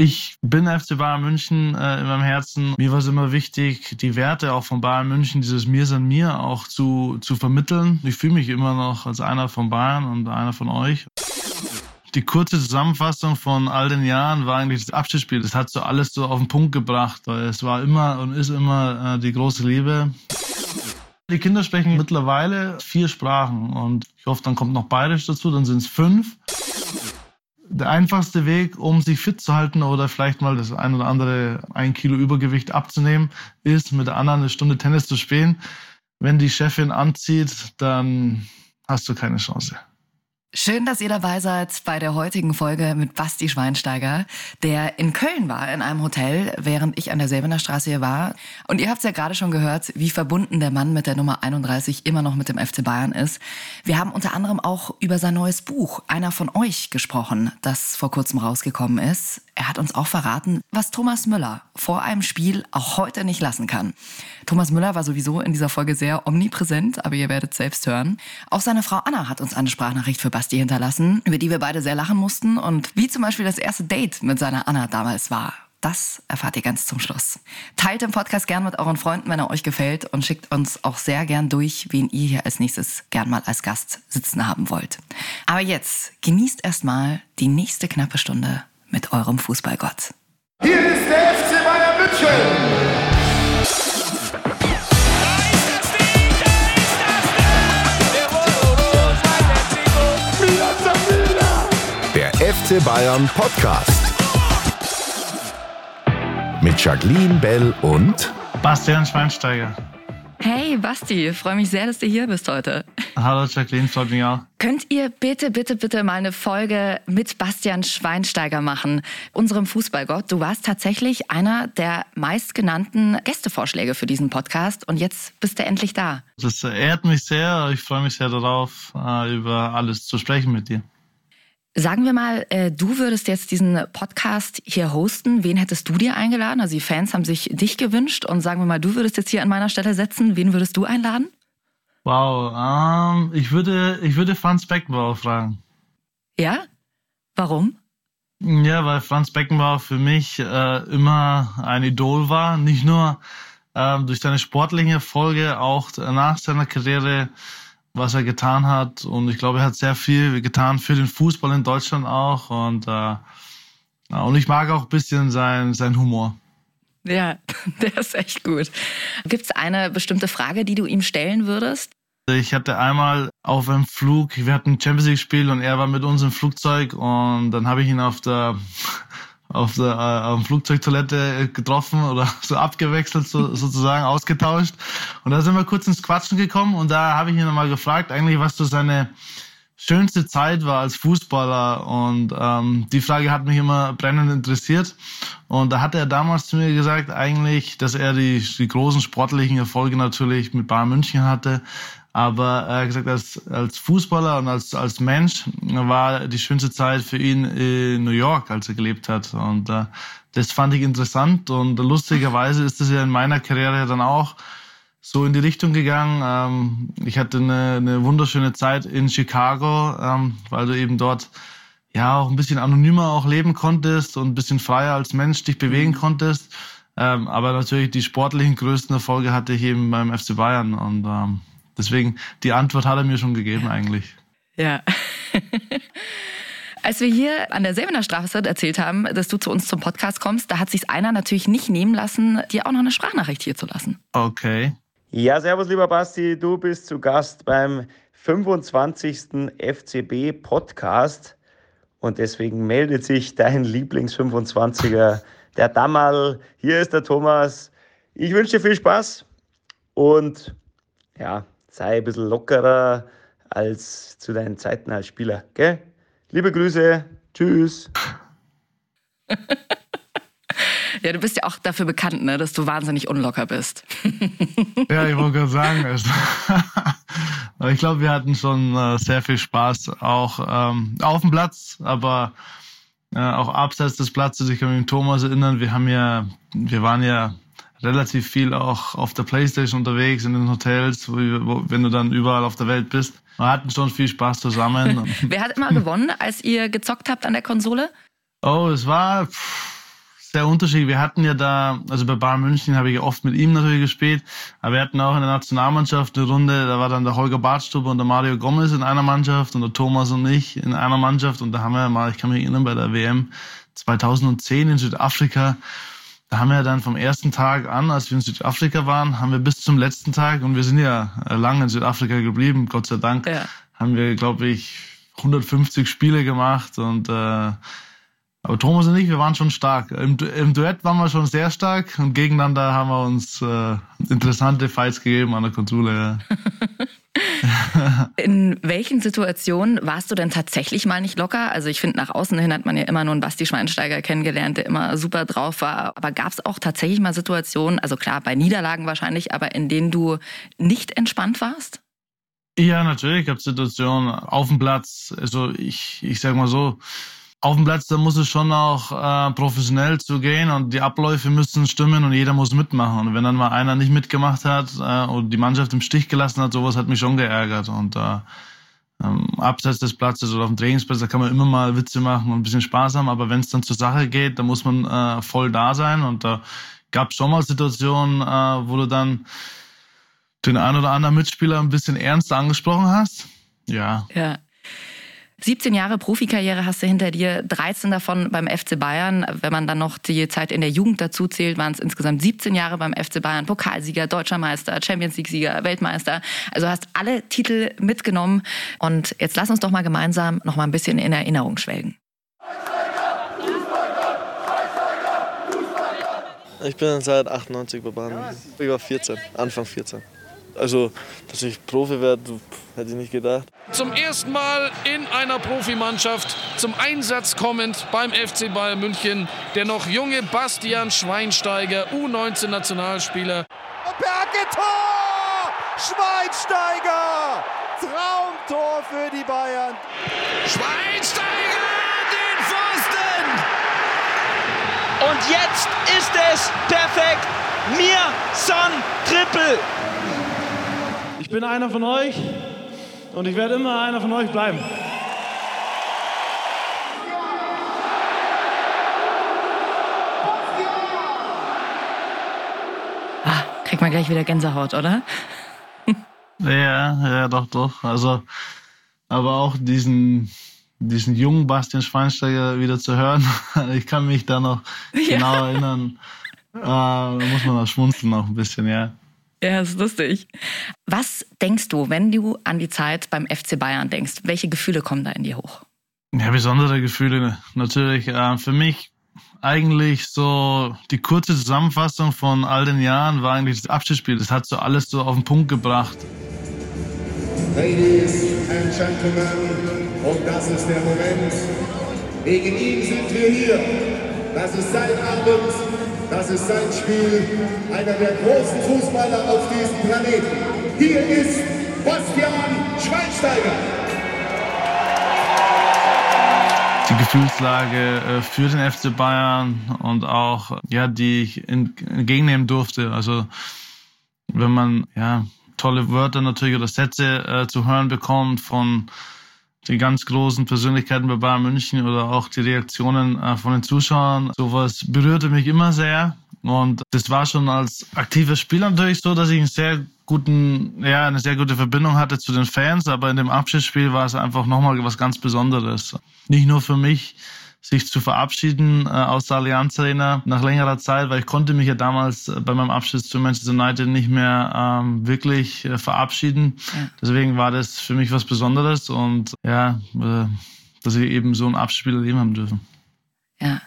Ich bin FC Bayern München äh, in meinem Herzen. Mir war es immer wichtig, die Werte auch von Bayern München, dieses Mir sind mir auch zu, zu vermitteln. Ich fühle mich immer noch als einer von Bayern und einer von euch. Die kurze Zusammenfassung von all den Jahren war eigentlich das Abschiedsspiel. Das hat so alles so auf den Punkt gebracht. Weil es war immer und ist immer äh, die große Liebe. Die Kinder sprechen mittlerweile vier Sprachen und ich hoffe, dann kommt noch Bayerisch dazu, dann sind es fünf der einfachste Weg, um sich fit zu halten oder vielleicht mal das ein oder andere ein Kilo Übergewicht abzunehmen, ist mit der anderen eine Stunde Tennis zu spielen. Wenn die Chefin anzieht, dann hast du keine Chance. Schön, dass ihr dabei seid bei der heutigen Folge mit Basti Schweinsteiger, der in Köln war, in einem Hotel, während ich an der Säbener Straße hier war. Und ihr habt es ja gerade schon gehört, wie verbunden der Mann mit der Nummer 31 immer noch mit dem FC Bayern ist. Wir haben unter anderem auch über sein neues Buch, einer von euch, gesprochen, das vor kurzem rausgekommen ist. Er hat uns auch verraten, was Thomas Müller vor einem Spiel auch heute nicht lassen kann. Thomas Müller war sowieso in dieser Folge sehr omnipräsent, aber ihr werdet selbst hören. Auch seine Frau Anna hat uns eine Sprachnachricht für Basti hinterlassen, über die wir beide sehr lachen mussten und wie zum Beispiel das erste Date mit seiner Anna damals war. Das erfahrt ihr ganz zum Schluss. Teilt den Podcast gern mit euren Freunden, wenn er euch gefällt und schickt uns auch sehr gern durch, wen ihr hier als nächstes gern mal als Gast sitzen haben wollt. Aber jetzt genießt erstmal die nächste knappe Stunde mit eurem Fußballgott. Hier ist der FC Bayern München. Der FC Bayern Podcast. Mit Jacqueline Bell und Bastian Schweinsteiger. Hey Basti, freue mich sehr, dass du hier bist heute. Hallo Jacqueline, freut mich auch. Könnt ihr bitte, bitte, bitte mal eine Folge mit Bastian Schweinsteiger machen, unserem Fußballgott? Du warst tatsächlich einer der meistgenannten Gästevorschläge für diesen Podcast und jetzt bist du endlich da. Das ehrt mich sehr. Ich freue mich sehr darauf, äh, über alles zu sprechen mit dir. Sagen wir mal, äh, du würdest jetzt diesen Podcast hier hosten. Wen hättest du dir eingeladen? Also die Fans haben sich dich gewünscht und sagen wir mal, du würdest jetzt hier an meiner Stelle setzen. Wen würdest du einladen? Wow, ähm, ich würde, ich würde Franz Beckenbauer fragen. Ja? Warum? Ja, weil Franz Beckenbauer für mich äh, immer ein Idol war. Nicht nur äh, durch seine sportlichen Erfolge, auch nach seiner Karriere was er getan hat. Und ich glaube, er hat sehr viel getan für den Fußball in Deutschland auch. Und, äh, und ich mag auch ein bisschen sein, sein Humor. Ja, der ist echt gut. Gibt es eine bestimmte Frage, die du ihm stellen würdest? Ich hatte einmal auf einem Flug, wir hatten ein Champions League Spiel und er war mit uns im Flugzeug und dann habe ich ihn auf der auf der äh, auf Flugzeugtoilette getroffen oder so abgewechselt so, sozusagen ausgetauscht und da sind wir kurz ins Quatschen gekommen und da habe ich ihn nochmal gefragt eigentlich was so seine schönste Zeit war als Fußballer und ähm, die Frage hat mich immer brennend interessiert und da hat er damals zu mir gesagt eigentlich, dass er die, die großen sportlichen Erfolge natürlich mit Bayern München hatte, aber er hat gesagt, als, als Fußballer und als, als Mensch war die schönste Zeit für ihn in New York, als er gelebt hat. Und äh, das fand ich interessant. Und lustigerweise ist das ja in meiner Karriere dann auch so in die Richtung gegangen. Ähm, ich hatte eine, eine wunderschöne Zeit in Chicago, ähm, weil du eben dort ja auch ein bisschen anonymer auch leben konntest und ein bisschen freier als Mensch dich bewegen mhm. konntest. Ähm, aber natürlich die sportlichen größten Erfolge hatte ich eben beim FC Bayern. Und ähm, Deswegen, die Antwort hat er mir schon gegeben eigentlich. Ja. Als wir hier an der Säbener Straße erzählt haben, dass du zu uns zum Podcast kommst, da hat sich einer natürlich nicht nehmen lassen, dir auch noch eine Sprachnachricht hier zu lassen. Okay. Ja, servus lieber Basti, du bist zu Gast beim 25. FCB Podcast und deswegen meldet sich dein Lieblings-25er, der Dammerl. Hier ist der Thomas. Ich wünsche dir viel Spaß und ja, sei ein bisschen lockerer als zu deinen Zeiten als Spieler. Gell? Liebe Grüße, tschüss. Ja, du bist ja auch dafür bekannt, ne, dass du wahnsinnig unlocker bist. ja, ich wollte gerade sagen, ich glaube, wir hatten schon äh, sehr viel Spaß, auch ähm, auf dem Platz, aber äh, auch abseits des Platzes. Ich kann mich an Thomas erinnern, wir haben ja, wir waren ja relativ viel auch auf der Playstation unterwegs, in den Hotels, wo, wo, wenn du dann überall auf der Welt bist. Wir hatten schon viel Spaß zusammen. Wer hat immer gewonnen, als ihr gezockt habt an der Konsole? Oh, es war, pff, sehr unterschiedlich. Wir hatten ja da, also bei Bayern München habe ich ja oft mit ihm natürlich gespielt, aber wir hatten auch in der Nationalmannschaft eine Runde, da war dann der Holger Bartstube und der Mario Gomez in einer Mannschaft und der Thomas und ich in einer Mannschaft und da haben wir mal, ich kann mich erinnern, bei der WM 2010 in Südafrika, da haben wir dann vom ersten Tag an, als wir in Südafrika waren, haben wir bis zum letzten Tag, und wir sind ja lange in Südafrika geblieben, Gott sei Dank, ja. haben wir, glaube ich, 150 Spiele gemacht und äh, aber Thomas und ich, wir waren schon stark. Im, Im, Duett waren wir schon sehr stark und gegeneinander haben wir uns äh, interessante Fights gegeben an der Konsole. Ja. In welchen Situationen warst du denn tatsächlich mal nicht locker? Also ich finde, nach außen hin hat man ja immer nur einen Basti Schweinsteiger kennengelernt, der immer super drauf war. Aber gab es auch tatsächlich mal Situationen, also klar, bei Niederlagen wahrscheinlich, aber in denen du nicht entspannt warst? Ja, natürlich gab es Situationen auf dem Platz. Also ich, ich sag mal so, auf dem Platz, da muss es schon auch äh, professionell zugehen und die Abläufe müssen stimmen und jeder muss mitmachen. Und wenn dann mal einer nicht mitgemacht hat äh, und die Mannschaft im Stich gelassen hat, sowas hat mich schon geärgert. Und äh, ähm, abseits des Platzes oder auf dem Trainingsplatz, da kann man immer mal Witze machen und ein bisschen Spaß haben, aber wenn es dann zur Sache geht, da muss man äh, voll da sein. Und da gab es schon mal Situationen, äh, wo du dann den einen oder anderen Mitspieler ein bisschen ernst angesprochen hast. Ja. Ja. 17 Jahre Profikarriere hast du hinter dir, 13 davon beim FC Bayern. Wenn man dann noch die Zeit in der Jugend dazu zählt, waren es insgesamt 17 Jahre beim FC Bayern. Pokalsieger, Deutscher Meister, Champions League-Sieger, Weltmeister. Also hast alle Titel mitgenommen. Und jetzt lass uns doch mal gemeinsam noch mal ein bisschen in Erinnerung schwelgen. Ich bin seit 98 bei Bayern. Ich war 14, Anfang 14. Also, dass ich Profi werde, hätte ich nicht gedacht. Zum ersten Mal in einer Profimannschaft zum Einsatz kommend beim FC Bayern München der noch junge Bastian Schweinsteiger, U19-Nationalspieler. Berge Tor! Schweinsteiger! Traumtor für die Bayern. Schweinsteiger den Pfosten! Und jetzt ist es perfekt. Mir Son Triple. Ich bin einer von euch und ich werde immer einer von euch bleiben. Ah, kriegt man gleich wieder Gänsehaut, oder? ja, ja, doch, doch. Also, aber auch diesen, diesen jungen Bastian Schweinsteiger wieder zu hören. Ich kann mich da noch ja. genau erinnern. Äh, da muss man auch schmunzeln noch ein bisschen, ja. Ja, ist lustig. Was denkst du, wenn du an die Zeit beim FC Bayern denkst? Welche Gefühle kommen da in dir hoch? Ja, besondere Gefühle natürlich. Äh, für mich eigentlich so die kurze Zusammenfassung von all den Jahren war eigentlich das Abschiedsspiel. Das hat so alles so auf den Punkt gebracht. Ladies and Gentlemen, und das ist der Moment. Wegen ihm sind wir hier. Das ist sein Abend. Das ist sein Spiel, einer der großen Fußballer auf diesem Planeten. Hier ist Bastian Schweinsteiger. Die Gefühlslage äh, für den FC Bayern und auch, ja, die ich entgegennehmen durfte. Also, wenn man, ja, tolle Wörter natürlich oder Sätze äh, zu hören bekommt von die ganz großen Persönlichkeiten bei Bayern München oder auch die Reaktionen äh, von den Zuschauern. Sowas berührte mich immer sehr. Und das war schon als aktiver Spieler natürlich so, dass ich einen sehr guten, ja, eine sehr gute Verbindung hatte zu den Fans, aber in dem Abschiedsspiel war es einfach nochmal was ganz Besonderes. Nicht nur für mich, sich zu verabschieden äh, aus der Allianz Arena nach längerer Zeit, weil ich konnte mich ja damals äh, bei meinem Abschied zu Manchester United nicht mehr ähm, wirklich äh, verabschieden. Ja. Deswegen war das für mich was Besonderes und ja, äh, dass ich eben so ein Abspiel erleben haben dürfen. Ja.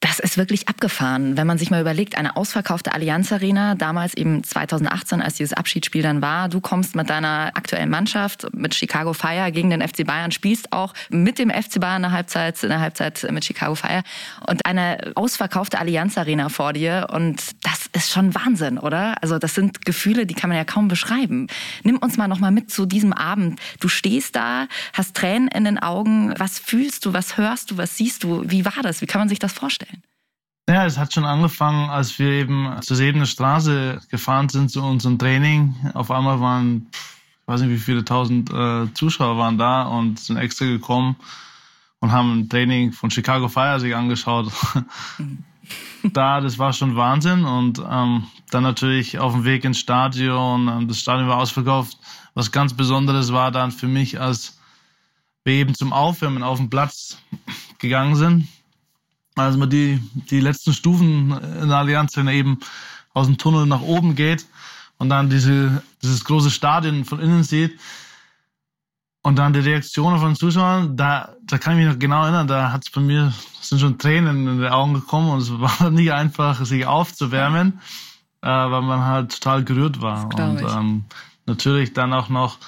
Das ist wirklich abgefahren, wenn man sich mal überlegt, eine ausverkaufte Allianz Arena, damals eben 2018, als dieses Abschiedsspiel dann war. Du kommst mit deiner aktuellen Mannschaft, mit Chicago Fire gegen den FC Bayern, spielst auch mit dem FC Bayern in der Halbzeit, in der Halbzeit mit Chicago Fire und eine ausverkaufte Allianz Arena vor dir. Und das ist schon Wahnsinn, oder? Also das sind Gefühle, die kann man ja kaum beschreiben. Nimm uns mal nochmal mit zu diesem Abend. Du stehst da, hast Tränen in den Augen. Was fühlst du, was hörst du, was siehst du? Wie war das? Wie kann man sich das vorstellen? Ja, es hat schon angefangen, als wir eben zur Sebener Straße gefahren sind zu unserem Training. Auf einmal waren, ich weiß nicht, wie viele tausend äh, Zuschauer waren da und sind extra gekommen, und haben ein Training von Chicago Fire sich angeschaut. da, das war schon Wahnsinn. Und ähm, dann natürlich auf dem Weg ins Stadion, ähm, das Stadion war ausverkauft. Was ganz Besonderes war dann für mich, als wir eben zum Aufwärmen auf den Platz gegangen sind. Also man die, die letzten Stufen in der Allianz, wenn er eben aus dem Tunnel nach oben geht und dann diese, dieses große Stadion von innen sieht, und dann die Reaktionen von den Zuschauern, da, da kann ich mich noch genau erinnern, da hat es bei mir, sind schon Tränen in die Augen gekommen und es war nicht einfach, sich aufzuwärmen, äh, weil man halt total gerührt war. Und ähm, natürlich dann auch noch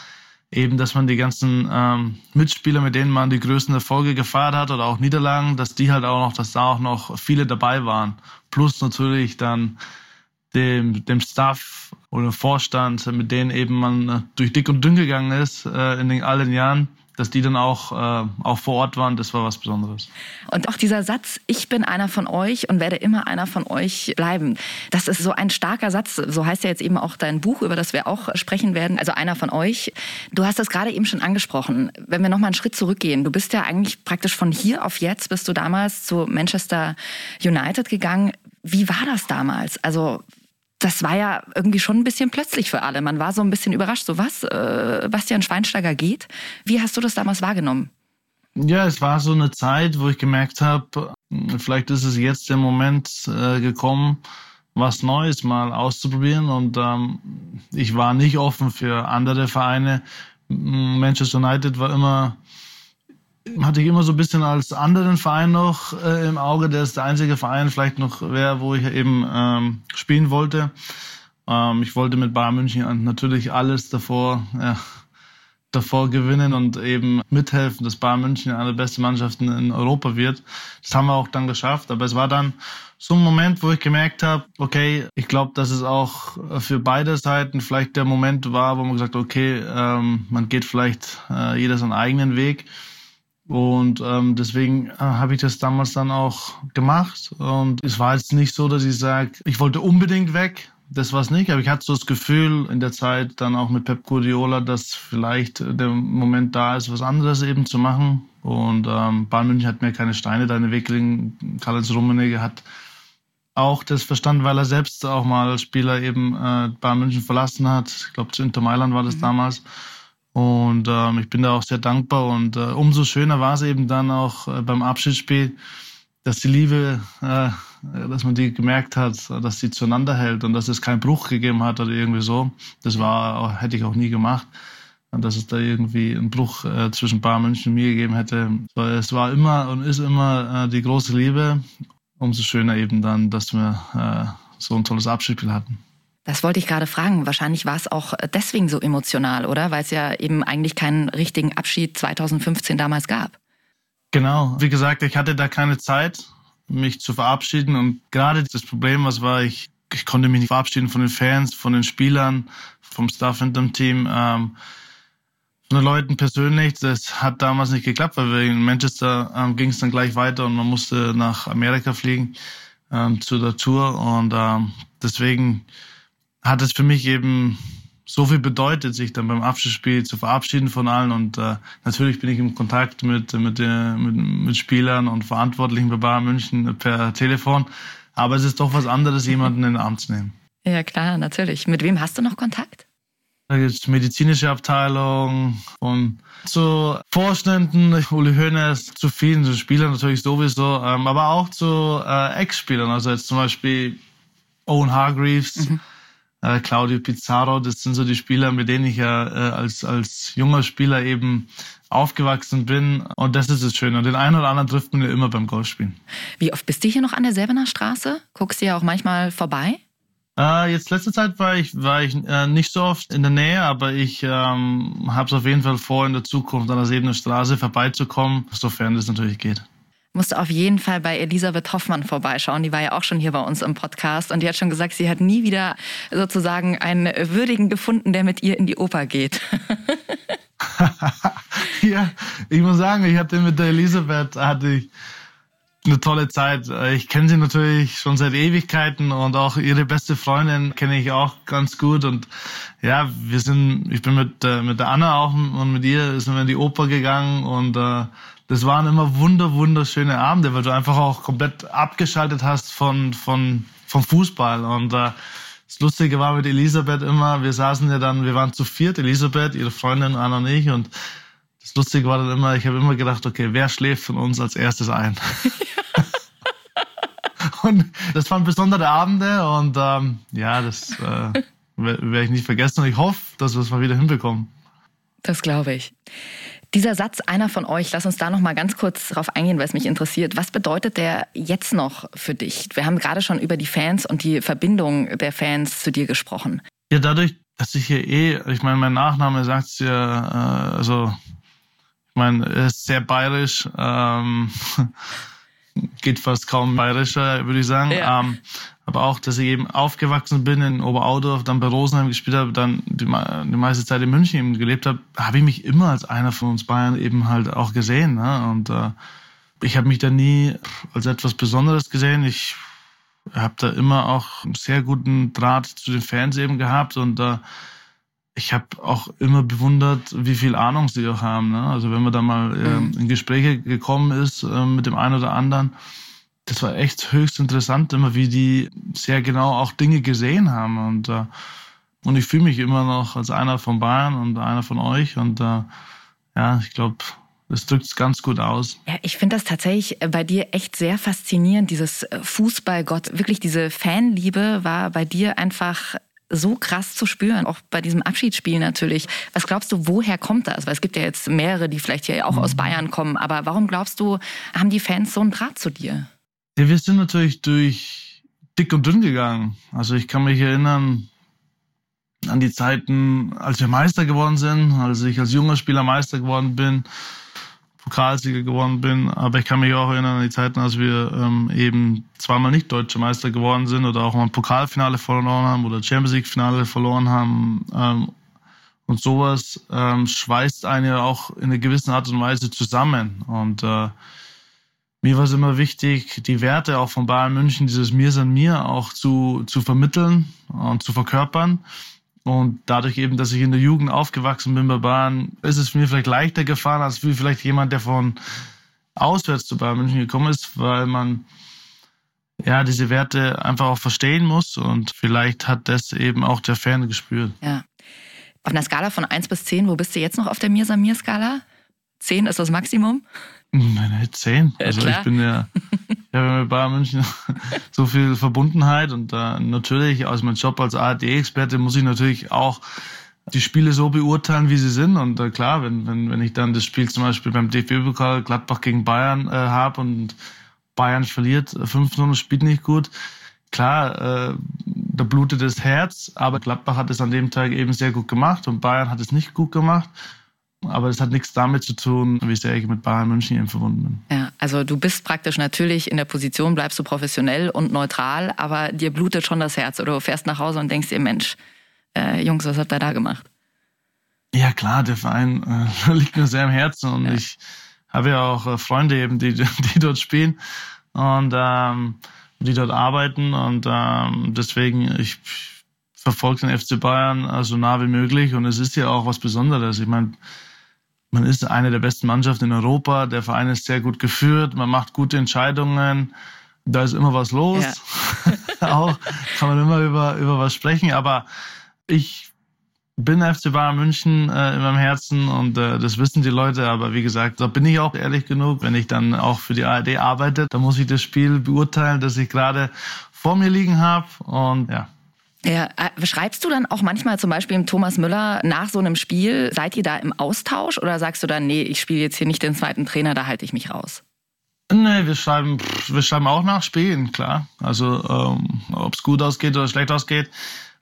eben, dass man die ganzen ähm, Mitspieler, mit denen man die größten Erfolge gefeiert hat oder auch Niederlagen, dass die halt auch noch, dass da auch noch viele dabei waren. Plus natürlich dann dem, dem Staff oder Vorstand, mit denen eben man äh, durch dick und dünn gegangen ist äh, in den, all den Jahren, dass die dann auch, äh, auch vor Ort waren, das war was Besonderes. Und auch dieser Satz, ich bin einer von euch und werde immer einer von euch bleiben, das ist so ein starker Satz. So heißt ja jetzt eben auch dein Buch, über das wir auch sprechen werden. Also einer von euch. Du hast das gerade eben schon angesprochen. Wenn wir nochmal einen Schritt zurückgehen, du bist ja eigentlich praktisch von hier auf jetzt, bist du damals zu Manchester United gegangen. Wie war das damals? Also das war ja irgendwie schon ein bisschen plötzlich für alle. Man war so ein bisschen überrascht. So was, äh, Bastian Schweinsteiger geht. Wie hast du das damals wahrgenommen? Ja, es war so eine Zeit, wo ich gemerkt habe, vielleicht ist es jetzt der Moment äh, gekommen, was Neues mal auszuprobieren. Und ähm, ich war nicht offen für andere Vereine. Manchester United war immer hatte ich immer so ein bisschen als anderen Verein noch äh, im Auge. Der ist der einzige Verein vielleicht noch wäre, wo ich eben ähm, spielen wollte. Ähm, ich wollte mit Bayern München natürlich alles davor, ja, davor gewinnen und eben mithelfen, dass Bayern München eine der besten Mannschaften in Europa wird. Das haben wir auch dann geschafft. Aber es war dann so ein Moment, wo ich gemerkt habe, okay, ich glaube, dass es auch für beide Seiten vielleicht der Moment war, wo man gesagt hat, okay, ähm, man geht vielleicht äh, jeder seinen eigenen Weg. Und ähm, deswegen äh, habe ich das damals dann auch gemacht. Und es war jetzt nicht so, dass ich sage, ich wollte unbedingt weg. Das war es nicht, aber ich hatte so das Gefühl in der Zeit dann auch mit Pep Guardiola, dass vielleicht der Moment da ist, was anderes eben zu machen. Und ähm, Bayern München hat mir keine Steine da in den Weg gelegt. Karl-Heinz Rummenigge hat auch das verstanden, weil er selbst auch mal als Spieler eben äh, Bayern München verlassen hat. Ich glaube, zu Inter Mailand war das mhm. damals. Und ähm, ich bin da auch sehr dankbar und äh, umso schöner war es eben dann auch äh, beim Abschiedsspiel, dass die Liebe, äh, dass man die gemerkt hat, dass sie zueinander hält und dass es keinen Bruch gegeben hat oder irgendwie so. Das war, hätte ich auch nie gemacht. Und dass es da irgendwie einen Bruch äh, zwischen Bayern München und mir gegeben hätte. Es war immer und ist immer äh, die große Liebe. Umso schöner eben dann, dass wir äh, so ein tolles Abschiedsspiel hatten. Das wollte ich gerade fragen. Wahrscheinlich war es auch deswegen so emotional, oder? Weil es ja eben eigentlich keinen richtigen Abschied 2015 damals gab. Genau. Wie gesagt, ich hatte da keine Zeit, mich zu verabschieden. Und gerade das Problem, was war, ich, ich konnte mich nicht verabschieden von den Fans, von den Spielern, vom Staff in dem Team, ähm, von den Leuten persönlich. Das hat damals nicht geklappt, weil wir in Manchester ähm, ging es dann gleich weiter und man musste nach Amerika fliegen ähm, zu der Tour. Und ähm, deswegen hat es für mich eben so viel bedeutet, sich dann beim Abschlussspiel zu verabschieden von allen. Und äh, natürlich bin ich im Kontakt mit, mit, äh, mit, mit Spielern und Verantwortlichen bei Bayern München per Telefon. Aber es ist doch was anderes, jemanden in den Arm zu nehmen. Ja, klar, natürlich. Mit wem hast du noch Kontakt? Da gibt es medizinische Abteilung und zu Vorständen, Uli Hoeneß, zu vielen zu Spielern natürlich sowieso, ähm, aber auch zu äh, Ex-Spielern. Also jetzt zum Beispiel Owen Hargreaves. Mhm äh, Claudio Pizarro, das sind so die Spieler, mit denen ich ja äh, als, als junger Spieler eben aufgewachsen bin. Und das ist das Schöne. Und den einen oder anderen trifft man ja immer beim Golfspielen. Wie oft bist du hier noch an der Selbener Straße? Guckst du ja auch manchmal vorbei? Äh, jetzt letzte Zeit war ich, war ich äh, nicht so oft in der Nähe, aber ich ähm, habe es auf jeden Fall vor, in der Zukunft an der Sebener Straße vorbeizukommen, sofern das natürlich geht musst du auf jeden Fall bei Elisabeth Hoffmann vorbeischauen. Die war ja auch schon hier bei uns im Podcast und die hat schon gesagt, sie hat nie wieder sozusagen einen Würdigen gefunden, der mit ihr in die Oper geht. ja, ich muss sagen, ich hatte mit der Elisabeth hatte ich eine tolle Zeit. Ich kenne sie natürlich schon seit Ewigkeiten und auch ihre beste Freundin kenne ich auch ganz gut. Und ja, wir sind, ich bin mit, äh, mit der Anna auch und mit ihr sind wir in die Oper gegangen und äh, das waren immer wunder, wunderschöne Abende, weil du einfach auch komplett abgeschaltet hast von, von, vom Fußball. Und äh, das Lustige war mit Elisabeth immer, wir saßen ja dann, wir waren zu viert, Elisabeth, ihre Freundin, Anna und ich. Und das Lustige war dann immer, ich habe immer gedacht, okay, wer schläft von uns als erstes ein? und das waren besondere Abende und ähm, ja, das äh, werde ich nicht vergessen. Und ich hoffe, dass wir es mal wieder hinbekommen. Das glaube ich. Dieser Satz, einer von euch, lass uns da noch mal ganz kurz drauf eingehen, weil es mich interessiert. Was bedeutet der jetzt noch für dich? Wir haben gerade schon über die Fans und die Verbindung der Fans zu dir gesprochen. Ja, dadurch, dass ich hier eh, ich meine, mein Nachname sagt es ja, äh, also, ich meine, er ist sehr bayerisch, ähm, geht fast kaum bayerischer, würde ich sagen. Ja. Ähm, aber auch, dass ich eben aufgewachsen bin in Oberaudorf, dann bei Rosenheim gespielt habe, dann die, die meiste Zeit in München eben gelebt habe, habe ich mich immer als einer von uns Bayern eben halt auch gesehen. Ne? Und äh, ich habe mich da nie als etwas Besonderes gesehen. Ich habe da immer auch einen sehr guten Draht zu den Fans eben gehabt und äh, ich habe auch immer bewundert, wie viel Ahnung sie auch haben. Ne? Also wenn man da mal äh, in Gespräche gekommen ist äh, mit dem einen oder anderen, das war echt höchst interessant, immer wie die sehr genau auch Dinge gesehen haben. Und, äh, und ich fühle mich immer noch als einer von Bayern und einer von euch. Und äh, ja, ich glaube, das drückt es ganz gut aus. Ja, ich finde das tatsächlich bei dir echt sehr faszinierend, dieses Fußballgott. Wirklich diese Fanliebe war bei dir einfach so krass zu spüren, auch bei diesem Abschiedsspiel natürlich. Was glaubst du, woher kommt das? Weil es gibt ja jetzt mehrere, die vielleicht hier auch aus mhm. Bayern kommen, aber warum glaubst du, haben die Fans so einen Draht zu dir? Ja, wir sind natürlich durch dick und dünn gegangen. Also ich kann mich erinnern an die Zeiten, als wir Meister geworden sind, als ich als junger Spieler Meister geworden bin, Pokalsieger geworden bin. Aber ich kann mich auch erinnern an die Zeiten, als wir ähm, eben zweimal nicht deutsche Meister geworden sind oder auch mal ein Pokalfinale verloren haben oder Champions League Finale verloren haben. Ähm, und sowas ähm, schweißt einen ja auch in einer gewissen Art und Weise zusammen. Und äh, mir war es immer wichtig, die Werte auch von Bayern München, dieses Mir san mir auch zu, zu vermitteln und zu verkörpern. Und dadurch eben, dass ich in der Jugend aufgewachsen bin bei Bayern, ist es mir vielleicht leichter gefahren, als wie vielleicht jemand, der von auswärts zu Bayern München gekommen ist, weil man ja diese Werte einfach auch verstehen muss und vielleicht hat das eben auch der Fan gespürt. Ja. Auf einer Skala von 1 bis 10, wo bist du jetzt noch auf der Mir san mir Skala? 10 ist das Maximum? Meine 10. Ja, also klar. ich bin ja, ich habe mit Bayern München so viel Verbundenheit und äh, natürlich aus meinem Job als ARD-Experte muss ich natürlich auch die Spiele so beurteilen, wie sie sind. Und äh, klar, wenn, wenn, wenn ich dann das Spiel zum Beispiel beim DFB-Pokal Gladbach gegen Bayern äh, habe und Bayern verliert 5-0 und spielt nicht gut, klar, äh, da blutet das Herz, aber Gladbach hat es an dem Tag eben sehr gut gemacht und Bayern hat es nicht gut gemacht. Aber das hat nichts damit zu tun, wie sehr ich mit Bayern München eben verbunden bin. Ja, also du bist praktisch natürlich in der Position, bleibst du professionell und neutral, aber dir blutet schon das Herz oder du fährst nach Hause und denkst dir, Mensch, äh, Jungs, was habt ihr da gemacht? Ja klar, der Verein äh, liegt mir sehr am Herzen und ja. ich habe ja auch äh, Freunde eben, die, die dort spielen und ähm, die dort arbeiten und ähm, deswegen ich verfolge den FC Bayern äh, so nah wie möglich und es ist ja auch was Besonderes. Ich meine, man ist eine der besten Mannschaften in Europa, der Verein ist sehr gut geführt, man macht gute Entscheidungen, da ist immer was los. Ja. auch kann man immer über, über was sprechen, aber ich bin FC Bayern München äh, in meinem Herzen und äh, das wissen die Leute, aber wie gesagt, da bin ich auch ehrlich genug, wenn ich dann auch für die ARD arbeite, da muss ich das Spiel beurteilen, das ich gerade vor mir liegen habe. Und ja, ja, äh, schreibst du dann auch manchmal zum Beispiel im Thomas Müller nach so einem Spiel, seid ihr da im Austausch oder sagst du dann, nee, ich spiele jetzt hier nicht den zweiten Trainer, da halte ich mich raus? Nee, wir schreiben, wir schreiben auch nach Spielen, klar. Also ähm, ob es gut ausgeht oder schlecht ausgeht.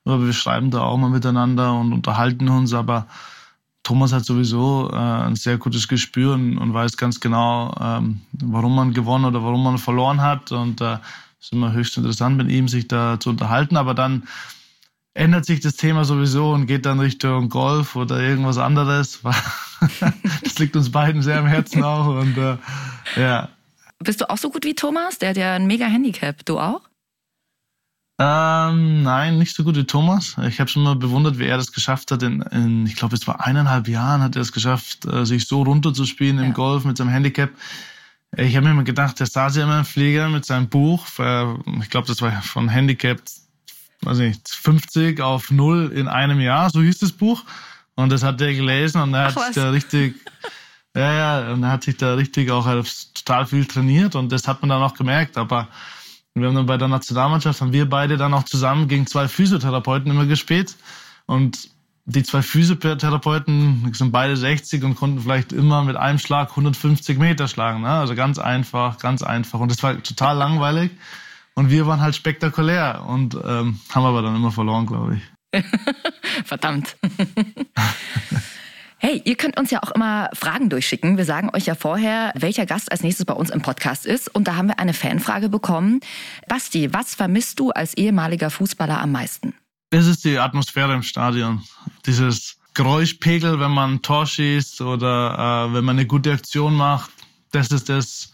Aber wir schreiben da auch mal miteinander und unterhalten uns. Aber Thomas hat sowieso äh, ein sehr gutes Gespür und, und weiß ganz genau, ähm, warum man gewonnen oder warum man verloren hat. Und äh, ist immer höchst interessant mit ihm, sich da zu unterhalten. Aber dann ändert sich das Thema sowieso und geht dann Richtung Golf oder irgendwas anderes. das liegt uns beiden sehr am Herzen auch. Und äh, ja. Bist du auch so gut wie Thomas? Der hat ja ein mega Handicap. Du auch? Ähm, nein, nicht so gut wie Thomas. Ich habe schon mal bewundert, wie er das geschafft hat. In, in ich glaube, es war eineinhalb Jahren hat er es geschafft, äh, sich so runterzuspielen ja. im Golf mit seinem Handicap. Ich habe mir immer gedacht, der saß ja immer im Flieger mit seinem Buch. Ich glaube, das war von Handicap, weiß nicht, 50 auf 0 in einem Jahr, so hieß das Buch. Und das hat er gelesen und er hat sich da richtig, ja, ja, und er hat sich da richtig auch total viel trainiert und das hat man dann auch gemerkt. Aber wir haben dann bei der Nationalmannschaft, haben wir beide dann auch zusammen gegen zwei Physiotherapeuten immer gespielt. Und die zwei Physiotherapeuten sind beide 60 und konnten vielleicht immer mit einem Schlag 150 Meter schlagen. Ne? Also ganz einfach, ganz einfach. Und das war total langweilig. Und wir waren halt spektakulär und ähm, haben aber dann immer verloren, glaube ich. Verdammt. Hey, ihr könnt uns ja auch immer Fragen durchschicken. Wir sagen euch ja vorher, welcher Gast als nächstes bei uns im Podcast ist. Und da haben wir eine Fanfrage bekommen. Basti, was vermisst du als ehemaliger Fußballer am meisten? Es ist die Atmosphäre im Stadion. Dieses Geräuschpegel, wenn man ein Tor schießt oder äh, wenn man eine gute Aktion macht. Das ist das,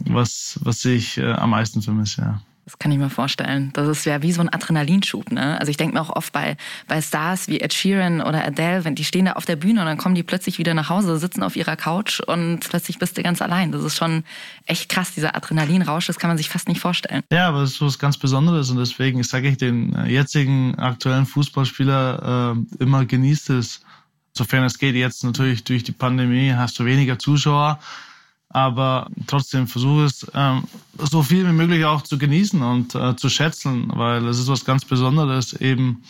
was, was ich äh, am meisten vermisse, ja. Das kann ich mir vorstellen. Das ist ja wie so ein Adrenalinschub. Ne? Also ich denke mir auch oft bei, bei Stars wie Ed Sheeran oder Adele, wenn die stehen da auf der Bühne und dann kommen die plötzlich wieder nach Hause, sitzen auf ihrer Couch und plötzlich bist du ganz allein. Das ist schon echt krass, dieser Adrenalinrausch, das kann man sich fast nicht vorstellen. Ja, aber das ist was ganz Besonderes und deswegen sage ich den äh, jetzigen aktuellen Fußballspieler äh, immer genießt es, sofern es geht. Jetzt natürlich durch die Pandemie hast du weniger Zuschauer aber trotzdem versuche es ähm, so viel wie möglich auch zu genießen und äh, zu schätzen, weil es ist was ganz Besonderes, eben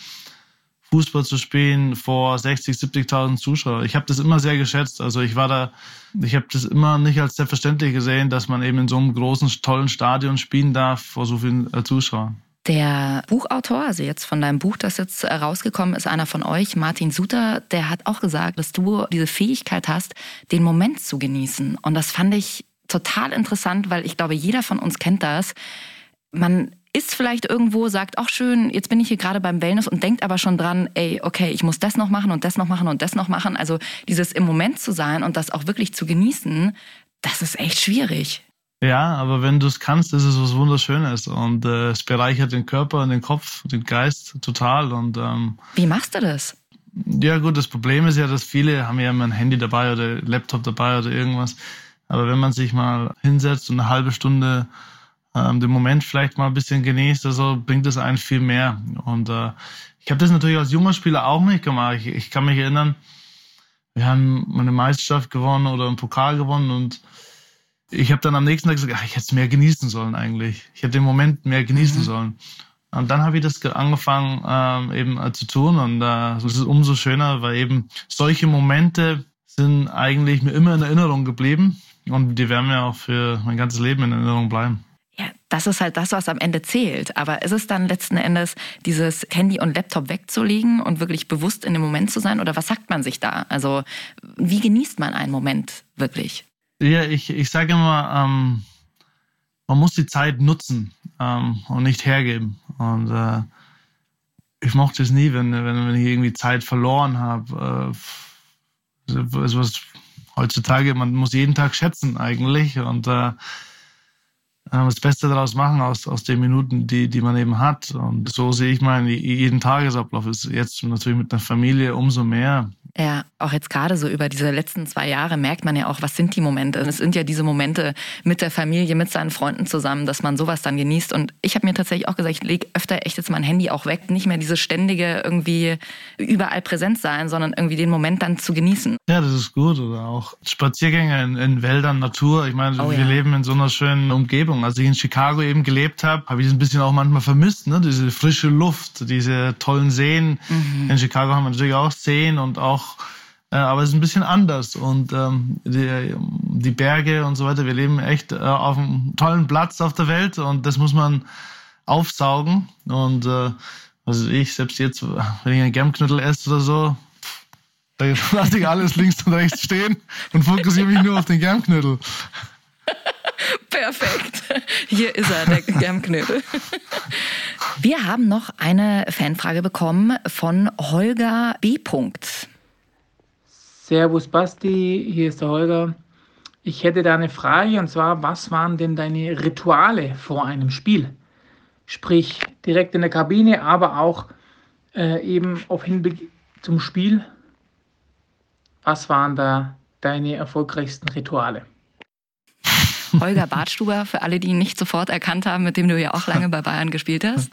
Fußball zu spielen vor 60, 70.000 Zuschauern. Ich habe das immer sehr geschätzt. Also ich war da, ich habe das immer nicht als selbstverständlich gesehen, dass man eben in so einem großen, tollen Stadion spielen darf vor so vielen äh, Zuschauern. Der Buchautor, also jetzt von deinem Buch, das jetzt äh, rausgekommen ist, einer von euch, Martin Suter, der hat auch gesagt, dass du diese Fähigkeit hast, den Moment zu genießen. Und das fand ich total interessant, weil ich glaube, jeder von uns kennt das. Man ist vielleicht irgendwo, sagt, ach schön, jetzt bin ich hier gerade beim Wellness und denkt aber schon dran, ey, okay, ich muss das noch machen und das noch machen und das noch machen. Also dieses im Moment zu sein und das auch wirklich zu genießen, das ist echt schwierig. Ja, aber wenn du es kannst, ist es was Wunderschönes und äh, es bereichert den Körper und den Kopf, den Geist total. Und ähm, wie machst du das? Ja gut, das Problem ist ja, dass viele haben ja immer ein Handy dabei oder Laptop dabei oder irgendwas. Aber wenn man sich mal hinsetzt und eine halbe Stunde ähm, den Moment vielleicht mal ein bisschen genießt, also bringt es einen viel mehr. Und äh, ich habe das natürlich als junger Spieler auch nicht gemacht. Ich, ich kann mich erinnern, wir haben eine Meisterschaft gewonnen oder einen Pokal gewonnen und ich habe dann am nächsten Tag gesagt, ach, ich hätte es mehr genießen sollen eigentlich. Ich hätte den Moment mehr genießen mhm. sollen. Und dann habe ich das angefangen ähm, eben äh, zu tun und äh, es ist umso schöner, weil eben solche Momente sind eigentlich mir immer in Erinnerung geblieben und die werden mir auch für mein ganzes Leben in Erinnerung bleiben. Ja, das ist halt das, was am Ende zählt. Aber ist es dann letzten Endes, dieses Handy und Laptop wegzulegen und wirklich bewusst in dem Moment zu sein? Oder was sagt man sich da? Also, wie genießt man einen Moment wirklich? Ja, ich, ich sage immer, ähm, man muss die Zeit nutzen ähm, und nicht hergeben. Und äh, ich mochte es nie, wenn, wenn, wenn ich irgendwie Zeit verloren habe. Äh, also was heutzutage, man muss jeden Tag schätzen eigentlich und äh, äh, das Beste daraus machen aus, aus den Minuten, die, die man eben hat. Und so sehe ich meinen jeden Tagesablauf. Ist jetzt natürlich mit der Familie umso mehr. Ja, auch jetzt gerade so über diese letzten zwei Jahre merkt man ja auch, was sind die Momente. Es sind ja diese Momente mit der Familie, mit seinen Freunden zusammen, dass man sowas dann genießt. Und ich habe mir tatsächlich auch gesagt, ich lege öfter echt jetzt mein Handy auch weg. Nicht mehr dieses ständige irgendwie überall präsent sein, sondern irgendwie den Moment dann zu genießen. Ja, das ist gut. Oder auch Spaziergänge in, in Wäldern, Natur. Ich meine, oh, wir ja. leben in so einer schönen Umgebung. Als ich in Chicago eben gelebt habe, habe ich es ein bisschen auch manchmal vermisst. Ne? Diese frische Luft, diese tollen Seen. Mhm. In Chicago haben wir natürlich auch Seen und auch auch, äh, aber es ist ein bisschen anders und ähm, die, die Berge und so weiter, wir leben echt äh, auf einem tollen Platz auf der Welt und das muss man aufsaugen und äh, also ich, selbst jetzt, wenn ich einen Germknüttel esse oder so, da lasse ich alles links und rechts stehen und fokussiere mich nur auf den Germknödel. Perfekt. Hier ist er, der Germknödel. Wir haben noch eine Fanfrage bekommen von Holger B. Servus Basti, hier ist der Holger. Ich hätte da eine Frage und zwar, was waren denn deine Rituale vor einem Spiel? sprich direkt in der Kabine, aber auch äh, eben auf Hinblick zum Spiel. Was waren da deine erfolgreichsten Rituale? Holger Bartstuber, für alle, die ihn nicht sofort erkannt haben, mit dem du ja auch lange bei Bayern gespielt hast.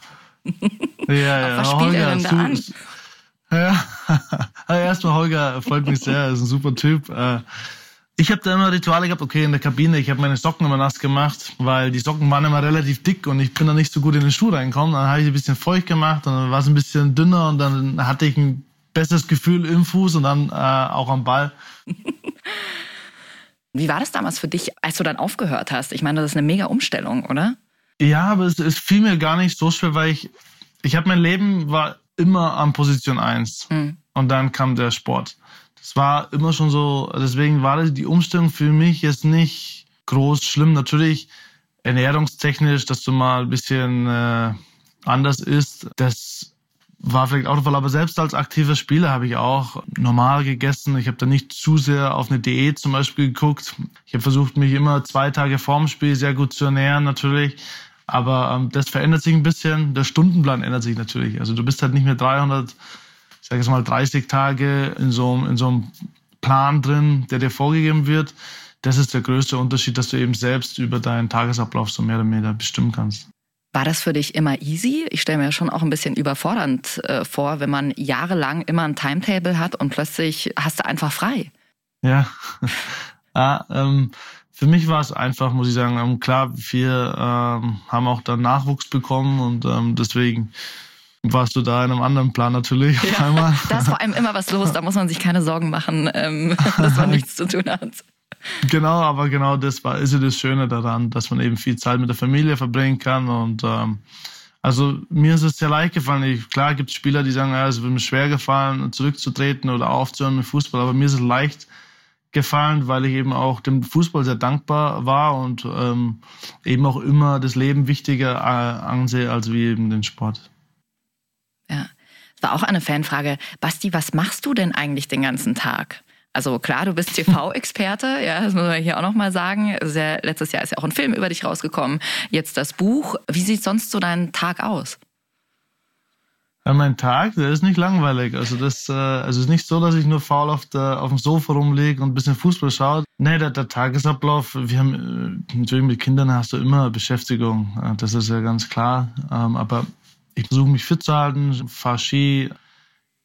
Ja, ja, was spielt Holger, er denn da an? Ja, also erstmal Holger freut mich sehr, er ist ein super Typ. Äh, Ich habe da immer Rituale gehabt, okay, in der Kabine, ich habe meine Socken immer nass gemacht, weil die Socken waren immer relativ dick und ich bin da nicht so gut in den Schuh reingekommen. Dann habe ich sie ein bisschen feucht gemacht und dann war es ein bisschen dünner und dann hatte ich ein besseres Gefühl im Fuß und dann äh, auch am Ball. Wie war das damals für dich, als du dann aufgehört hast? Ich meine, das ist eine mega Umstellung, oder? Ja, aber es, es fiel mir gar nicht so schwer, weil ich, ich habe mein Leben war immer an Position 1 Hm. und dann kam der Sport. Das war immer schon so, deswegen war die Umstellung für mich jetzt nicht groß schlimm. Natürlich ernährungstechnisch, dass du mal ein bisschen äh, anders isst, das war vielleicht auch der Fall, aber selbst als aktiver Spieler habe ich auch normal gegessen. Ich habe da nicht zu sehr auf eine Diät zum Beispiel geguckt. Ich habe versucht, mich immer zwei Tage vorm Spiel sehr gut zu ernähren, natürlich. Aber ähm, das verändert sich ein bisschen. Der Stundenplan ändert sich natürlich. Also du bist halt nicht mehr 300, ich sage jetzt mal 30 Tage in so, einem- in so einem Plan drin, der dir vorgegeben wird. Das ist der größte Unterschied, dass du eben selbst über deinen Tagesablauf so mehr oder weniger bestimmen kannst. War das für dich immer easy? Ich stelle mir schon auch ein bisschen überfordernd äh, vor, wenn man jahrelang immer ein Timetable hat und plötzlich hast du einfach frei. Ja, ja ähm, für mich war es einfach, muss ich sagen. Ähm, klar, wir ähm, haben auch dann Nachwuchs bekommen und ähm, deswegen warst du da in einem anderen Plan natürlich auf einmal. Da ist vor allem immer was los, da muss man sich keine Sorgen machen, ähm, dass man nichts zu tun hat. Genau, aber genau das war ist ja das Schöne daran, dass man eben viel Zeit mit der Familie verbringen kann und ähm, also mir ist es sehr leicht gefallen. Ich, klar gibt es Spieler, die sagen, ja, es wird mir schwer gefallen, zurückzutreten oder aufzuhören mit Fußball, aber mir ist es leicht gefallen, weil ich eben auch dem Fußball sehr dankbar war und ähm, eben auch immer das Leben wichtiger äh, ansehe als wie eben den Sport. Ja. Es war auch eine Fanfrage. Basti, was machst du denn eigentlich den ganzen Tag? Also klar, du bist TV-Experte, ja, das muss man hier auch nochmal sagen. Sehr, letztes Jahr ist ja auch ein Film über dich rausgekommen. Jetzt das Buch. Wie sieht sonst so dein Tag aus? Ja, mein Tag, der ist nicht langweilig. Also das, äh, also es ist nicht so, dass ich nur faul auf, der, auf dem Sofa rumliege und ein bisschen Fußball schaue. Nee, der, der Tagesablauf, wir haben äh, natürlich mit Kindern hast du immer Beschäftigung. Äh, Das ist ja ganz klar. Ähm, aber ich versuche mich fit zu halten, fahre Ski,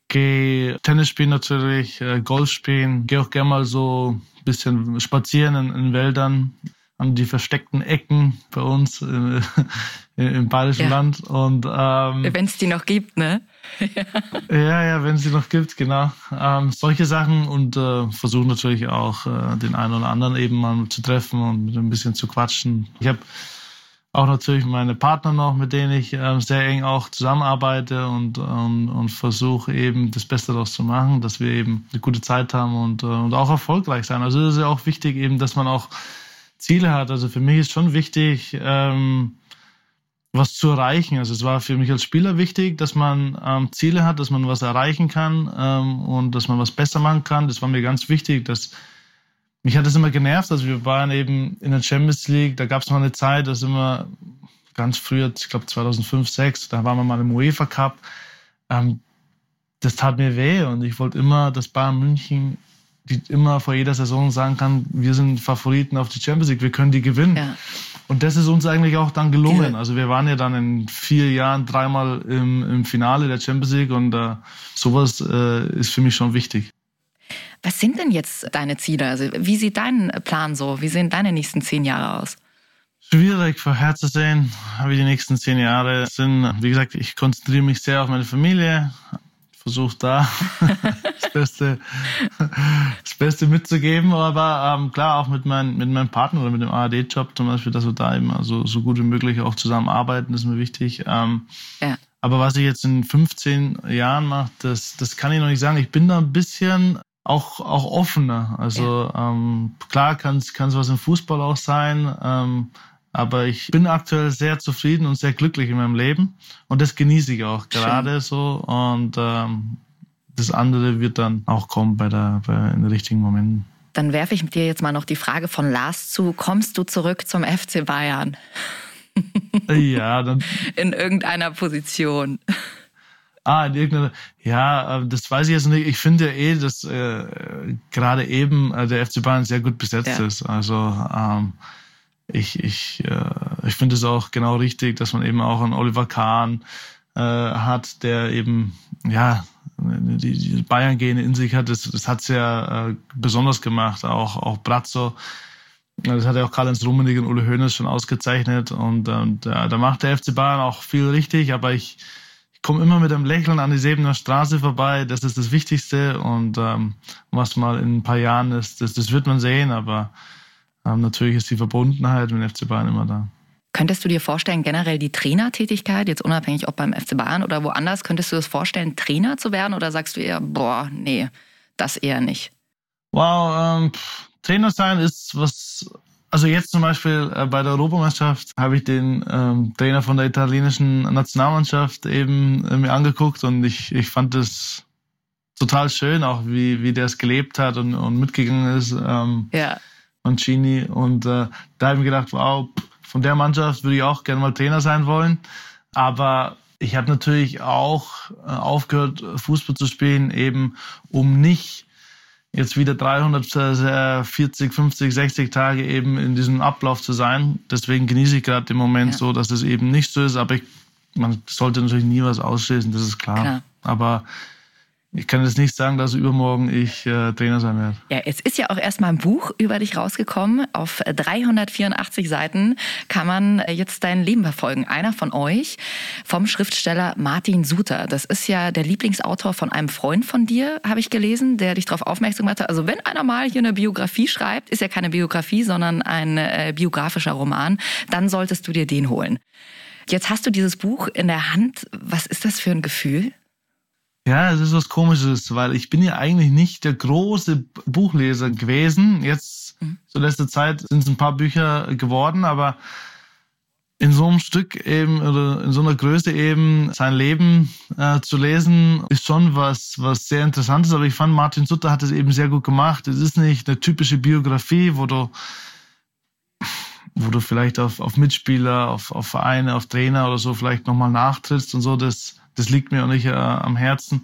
gehe Tennis spielen natürlich, Golf spielen, gehe auch gerne mal so ein bisschen spazieren in, in Wäldern an die versteckten Ecken bei uns im Bayerischen Ja. Land. Und ähm, Wenn es die noch gibt, ne? ja, ja, wenn es sie noch gibt, genau. Ähm, solche Sachen und äh, versuche natürlich auch äh, den einen oder anderen eben mal zu treffen und mit ein bisschen zu quatschen. Ich habe auch natürlich meine Partner noch, mit denen ich ähm, sehr eng auch zusammenarbeite und, und, und versuche eben das Beste daraus zu machen, dass wir eben eine gute Zeit haben und, äh, und auch erfolgreich sein. Also es ist ja auch wichtig eben, dass man auch Ziele hat. Also für mich ist schon wichtig, ähm, was zu erreichen. Also es war für mich als Spieler wichtig, dass man ähm, Ziele hat, dass man was erreichen kann ähm, und dass man was besser machen kann. Das war mir ganz wichtig. Dass mich hat das immer genervt. Also wir waren eben in der Champions League. Da gab es mal eine Zeit, das immer ganz früher, ich glaube 2005, 2006, da waren wir mal im UEFA Cup. Ähm, das tat mir weh und ich wollte immer, dass Bayern München die immer vor jeder Saison sagen kann, wir sind Favoriten auf die Champions League, wir können die gewinnen. Ja. Und das ist uns eigentlich auch dann gelungen. Also wir waren ja dann in vier Jahren dreimal im, im Finale der Champions League und äh, sowas äh, ist für mich schon wichtig. Was sind denn jetzt deine Ziele? Also wie sieht dein Plan so? Wie sehen deine nächsten zehn Jahre aus? Schwierig vorherzusehen, wie die nächsten zehn Jahre sind. Wie gesagt, ich konzentriere mich sehr auf meine Familie, versuche da das Beste, das Beste mitzugeben, aber ähm, klar auch mit, mein, mit meinem Partner oder mit dem ARD-Job zum Beispiel, dass wir da eben also so gut wie möglich auch zusammenarbeiten, ist mir wichtig. Ähm, Ja. Aber was ich jetzt in 15 Jahren mache, das, das kann ich noch nicht sagen. Ich bin da ein bisschen auch, auch offener. Also ähm, klar kann es was im Fußball auch sein, ähm, aber ich bin aktuell sehr zufrieden und sehr glücklich in meinem Leben und das genieße ich auch gerade so und ähm, das andere wird dann auch kommen bei der, bei, in den richtigen Momenten. Dann werfe ich dir jetzt mal noch die Frage von Lars zu. Kommst du zurück zum FC Bayern? ja, dann. In irgendeiner Position. Ah, in irgendeiner. Ja, äh, das weiß ich jetzt nicht. Ich finde ja eh, dass äh, gerade eben äh, der FC Bayern sehr gut besetzt ja. ist. Also ähm, ich, ich, äh, ich finde es auch genau richtig, dass man eben auch einen Oliver Kahn äh, hat, der eben ja die, die Bayern-Gene in sich hat. Das, das hat's ja äh, besonders gemacht. Auch auch Brazzo. Das hat ja auch Karl-Heinz Rummenigge und Ule Hoeneß schon ausgezeichnet. Und, und äh, da macht der FC Bayern auch viel richtig. Aber ich komme immer mit einem Lächeln an die Sebener Straße vorbei. Das ist das Wichtigste. Und ähm, was mal in ein paar Jahren ist, das, das wird man sehen. Aber ähm, natürlich ist die Verbundenheit mit dem FC Bayern immer da. Könntest du dir vorstellen, generell die Trainertätigkeit, jetzt unabhängig ob beim FC Bayern oder woanders, könntest du es vorstellen, Trainer zu werden oder sagst du eher, boah, nee, das eher nicht? Wow, ähm, Trainer sein ist was also jetzt zum Beispiel äh, bei der Europameisterschaft habe ich den ähm, Trainer von der italienischen Nationalmannschaft eben äh, mir angeguckt und ich, ich fand es total schön, auch wie, wie der es gelebt hat und, und mitgegangen ist. Ähm, ja. Mancini. Und äh, da habe ich mir gedacht, wow, von der Mannschaft würde ich auch gerne mal Trainer sein wollen. Aber ich habe natürlich auch äh, aufgehört, Fußball zu spielen, eben um nicht jetzt wieder 340, 50, 60 Tage eben in diesem Ablauf zu sein. Deswegen genieße ich gerade den Moment ja. so, dass es eben nicht so ist. Aber ich, man sollte natürlich nie was ausschließen, das ist klar. klar. Aber ich kann jetzt nicht sagen, dass übermorgen ich äh, Trainer sein werde. Ja, es ist ja auch erstmal ein Buch über dich rausgekommen. Auf 384 Seiten kann man jetzt dein Leben verfolgen. Einer von euch, vom Schriftsteller Martin Suter. Das ist ja der Lieblingsautor von einem Freund von dir, habe ich gelesen, der dich darauf aufmerksam gemacht hat. Also wenn einer mal hier eine Biografie schreibt, ist ja keine Biografie, sondern ein äh, biografischer Roman, dann solltest du dir den holen. Jetzt hast du dieses Buch in der Hand. Was ist das für ein Gefühl? Ja, es ist was Komisches, weil ich bin ja eigentlich nicht der große Buchleser gewesen. Jetzt, mhm. zur letzter Zeit, sind es ein paar Bücher geworden, aber in so einem Stück eben oder in so einer Größe eben sein Leben äh, zu lesen, ist schon was, was sehr Interessantes. Aber ich fand, Martin Sutter hat es eben sehr gut gemacht. Es ist nicht eine typische Biografie, wo du, wo du vielleicht auf, auf Mitspieler, auf, auf Vereine, auf Trainer oder so vielleicht nochmal nachtrittst und so. Das, das liegt mir auch nicht äh, am Herzen.